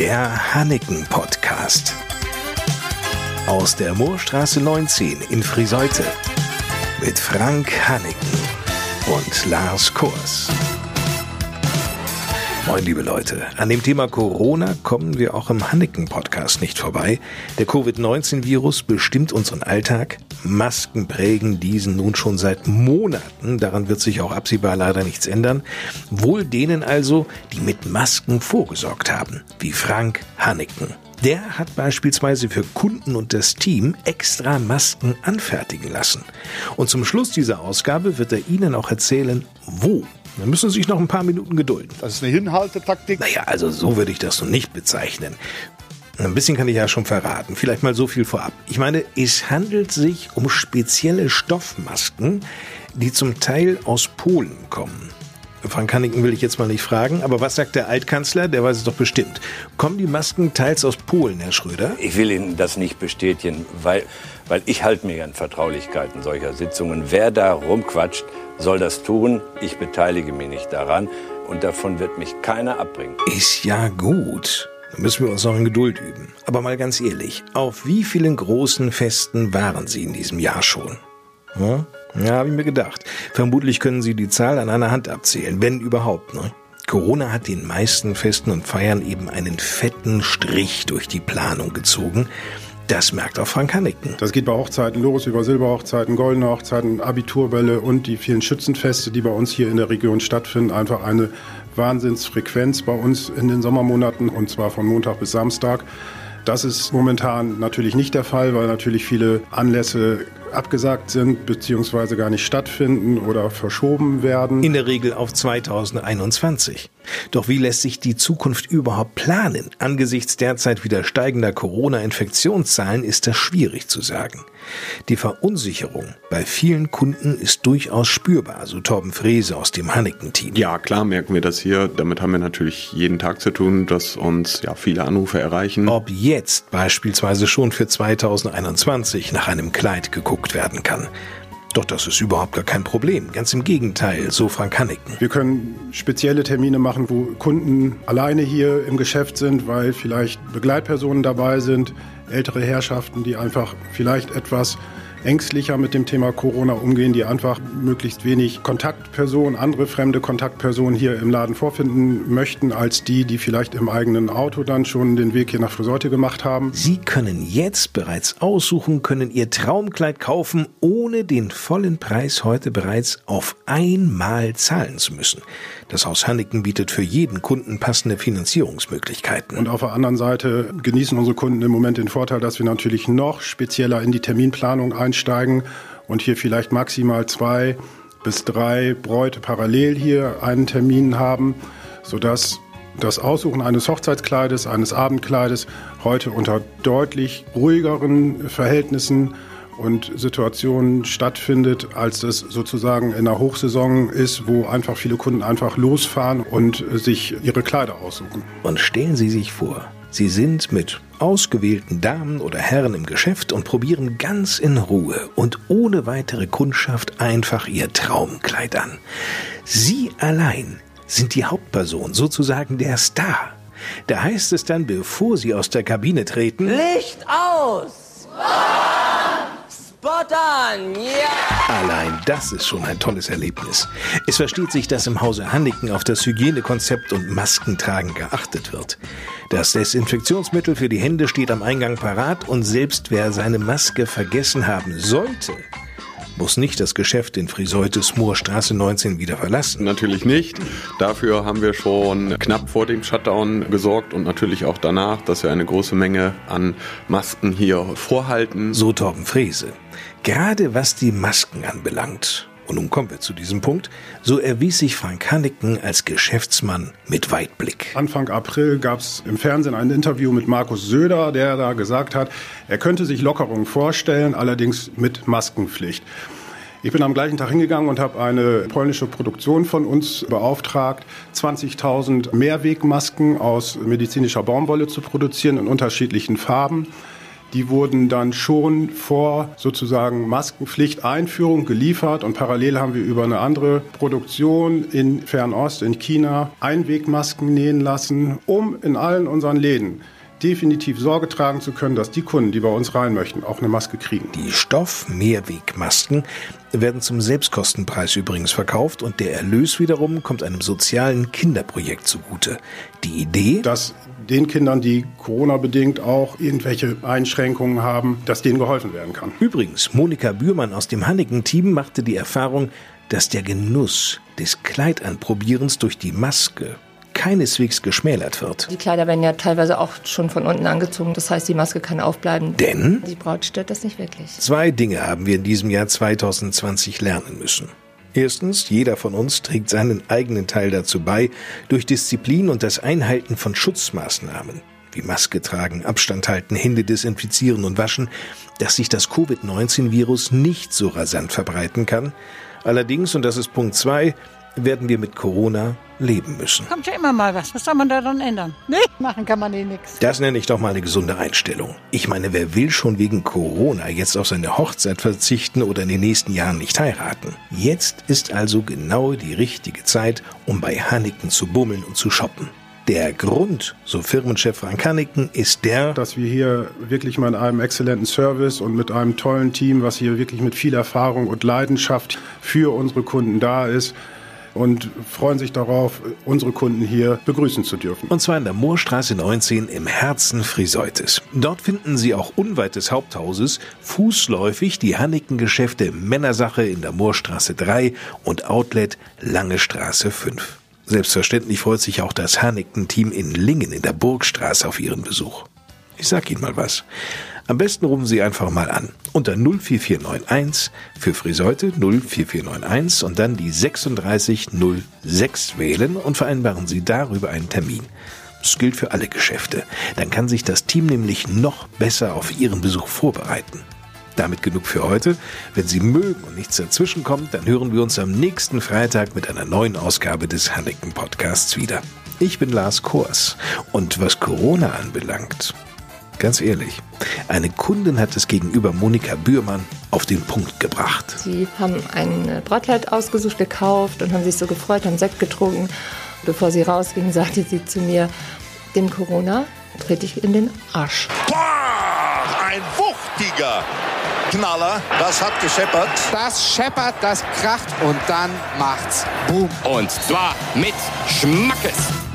Der Hanneken Podcast. Aus der Moorstraße 19 in Friseute. Mit Frank Hanneken und Lars Kurs. Moin, liebe Leute. An dem Thema Corona kommen wir auch im Hanneken-Podcast nicht vorbei. Der Covid-19-Virus bestimmt unseren Alltag. Masken prägen diesen nun schon seit Monaten. Daran wird sich auch absehbar leider nichts ändern. Wohl denen also, die mit Masken vorgesorgt haben, wie Frank Hanneken. Der hat beispielsweise für Kunden und das Team extra Masken anfertigen lassen. Und zum Schluss dieser Ausgabe wird er Ihnen auch erzählen, wo dann müssen Sie sich noch ein paar Minuten gedulden. Das ist eine Hinhaltetaktik. Naja, also so würde ich das noch nicht bezeichnen. Ein bisschen kann ich ja schon verraten. Vielleicht mal so viel vorab. Ich meine, es handelt sich um spezielle Stoffmasken, die zum Teil aus Polen kommen. Frank Hanniken will ich jetzt mal nicht fragen, aber was sagt der Altkanzler? Der weiß es doch bestimmt. Kommen die Masken teils aus Polen, Herr Schröder? Ich will Ihnen das nicht bestätigen, weil, weil ich halte mir an Vertraulichkeiten solcher Sitzungen. Wer da rumquatscht, soll das tun. Ich beteilige mich nicht daran und davon wird mich keiner abbringen. Ist ja gut. Da müssen wir uns noch in Geduld üben. Aber mal ganz ehrlich, auf wie vielen großen Festen waren Sie in diesem Jahr schon? Hm? Ja, habe ich mir gedacht. Vermutlich können Sie die Zahl an einer Hand abzählen, wenn überhaupt. Ne? Corona hat den meisten Festen und Feiern eben einen fetten Strich durch die Planung gezogen. Das merkt auch Frank Hanniken. Das geht bei Hochzeiten los, über Silberhochzeiten, goldene Hochzeiten, Abiturbälle und die vielen Schützenfeste, die bei uns hier in der Region stattfinden. Einfach eine Wahnsinnsfrequenz bei uns in den Sommermonaten und zwar von Montag bis Samstag. Das ist momentan natürlich nicht der Fall, weil natürlich viele Anlässe abgesagt sind bzw. gar nicht stattfinden oder verschoben werden. In der Regel auf 2021. Doch wie lässt sich die Zukunft überhaupt planen? Angesichts derzeit wieder steigender Corona-Infektionszahlen ist das schwierig zu sagen. Die Verunsicherung bei vielen Kunden ist durchaus spürbar, so Torben Frese aus dem Hanneken-Team. Ja, klar merken wir das hier. Damit haben wir natürlich jeden Tag zu tun, dass uns ja viele Anrufe erreichen. Ob jetzt beispielsweise schon für 2021 nach einem Kleid geguckt werden kann. Doch das ist überhaupt gar kein Problem. Ganz im Gegenteil, so Frank Hanniken. Wir können spezielle Termine machen, wo Kunden alleine hier im Geschäft sind, weil vielleicht Begleitpersonen dabei sind, ältere Herrschaften, die einfach vielleicht etwas ängstlicher mit dem Thema Corona umgehen, die einfach möglichst wenig Kontaktpersonen, andere fremde Kontaktpersonen hier im Laden vorfinden möchten, als die, die vielleicht im eigenen Auto dann schon den Weg hier nach Friseute gemacht haben. Sie können jetzt bereits aussuchen, können Ihr Traumkleid kaufen, ohne den vollen Preis heute bereits auf einmal zahlen zu müssen. Das Haus Hanniken bietet für jeden Kunden passende Finanzierungsmöglichkeiten. Und auf der anderen Seite genießen unsere Kunden im Moment den Vorteil, dass wir natürlich noch spezieller in die Terminplanung ein einsteigen und hier vielleicht maximal zwei bis drei Bräute parallel hier einen Termin haben, sodass das Aussuchen eines Hochzeitskleides, eines Abendkleides heute unter deutlich ruhigeren Verhältnissen und Situationen stattfindet, als es sozusagen in der Hochsaison ist, wo einfach viele Kunden einfach losfahren und sich ihre Kleider aussuchen. Und stellen Sie sich vor, Sie sind mit ausgewählten Damen oder Herren im Geschäft und probieren ganz in Ruhe und ohne weitere Kundschaft einfach ihr Traumkleid an. Sie allein sind die Hauptperson, sozusagen der Star. Da heißt es dann, bevor sie aus der Kabine treten, Licht aus! Spot an! Ja! Allein das ist schon ein tolles Erlebnis. Es versteht sich, dass im Hause Hanniken auf das Hygienekonzept und Maskentragen geachtet wird. Das Desinfektionsmittel für die Hände steht am Eingang parat und selbst wer seine Maske vergessen haben sollte, muss nicht das Geschäft in Friseutes Moorstraße 19 wieder verlassen. Natürlich nicht. Dafür haben wir schon knapp vor dem Shutdown gesorgt und natürlich auch danach, dass wir eine große Menge an Masken hier vorhalten. So Torben Frese. Gerade was die Masken anbelangt, und nun kommen wir zu diesem Punkt, so erwies sich Frank Hanniken als Geschäftsmann mit Weitblick. Anfang April gab es im Fernsehen ein Interview mit Markus Söder, der da gesagt hat, er könnte sich Lockerungen vorstellen, allerdings mit Maskenpflicht. Ich bin am gleichen Tag hingegangen und habe eine polnische Produktion von uns beauftragt, 20.000 Mehrwegmasken aus medizinischer Baumwolle zu produzieren in unterschiedlichen Farben. Die wurden dann schon vor sozusagen Maskenpflichteinführung geliefert und parallel haben wir über eine andere Produktion in Fernost, in China, Einwegmasken nähen lassen, um in allen unseren Läden definitiv Sorge tragen zu können, dass die Kunden, die bei uns rein möchten, auch eine Maske kriegen. Die Stoff-Mehrwegmasken werden zum Selbstkostenpreis übrigens verkauft und der Erlös wiederum kommt einem sozialen Kinderprojekt zugute. Die Idee, dass den Kindern, die Corona-bedingt auch irgendwelche Einschränkungen haben, dass denen geholfen werden kann. Übrigens, Monika Bührmann aus dem Hanniken-Team machte die Erfahrung, dass der Genuss des Kleidanprobierens durch die Maske keineswegs geschmälert wird. Die Kleider werden ja teilweise auch schon von unten angezogen, das heißt, die Maske kann aufbleiben. Denn die Braut stört das nicht wirklich. Zwei Dinge haben wir in diesem Jahr 2020 lernen müssen. Erstens, jeder von uns trägt seinen eigenen Teil dazu bei, durch Disziplin und das Einhalten von Schutzmaßnahmen, wie Maske tragen, Abstand halten, Hände desinfizieren und waschen, dass sich das Covid-19-Virus nicht so rasant verbreiten kann. Allerdings, und das ist Punkt zwei, werden wir mit Corona leben müssen. Kommt ja immer mal was. Was soll man da dann ändern? Nee, machen kann man eh nichts. Das nenne ich doch mal eine gesunde Einstellung. Ich meine, wer will schon wegen Corona jetzt auf seine Hochzeit verzichten oder in den nächsten Jahren nicht heiraten? Jetzt ist also genau die richtige Zeit, um bei Hanneken zu bummeln und zu shoppen. Der Grund, so Firmenchef Frank Hanneken, ist der, dass wir hier wirklich mal in einem exzellenten Service und mit einem tollen Team, was hier wirklich mit viel Erfahrung und Leidenschaft für unsere Kunden da ist, und freuen sich darauf, unsere Kunden hier begrüßen zu dürfen. Und zwar in der Moorstraße 19 im Herzen Friseutes. Dort finden Sie auch unweit des Haupthauses fußläufig die Hanneken-Geschäfte Männersache in der Moorstraße 3 und Outlet Lange Straße 5. Selbstverständlich freut sich auch das Hanneken-Team in Lingen in der Burgstraße auf Ihren Besuch. Ich sag Ihnen mal was. Am besten rufen Sie einfach mal an. Unter 04491 für Friseute 04491 und dann die 3606 wählen und vereinbaren Sie darüber einen Termin. Das gilt für alle Geschäfte. Dann kann sich das Team nämlich noch besser auf Ihren Besuch vorbereiten. Damit genug für heute. Wenn Sie mögen und nichts dazwischen kommt, dann hören wir uns am nächsten Freitag mit einer neuen Ausgabe des Hanneken Podcasts wieder. Ich bin Lars Kors und was Corona anbelangt, ganz ehrlich, eine Kundin hat es gegenüber Monika Bührmann auf den Punkt gebracht. Sie haben ein Brautkleid ausgesucht, gekauft und haben sich so gefreut, haben Sekt getrunken. Bevor sie rausging, sagte sie zu mir, dem Corona trete ich in den Arsch. Boah, ein wuchtiger Knaller. Das hat gescheppert. Das scheppert, das kracht und dann macht's Boom. Und zwar mit Schmackes.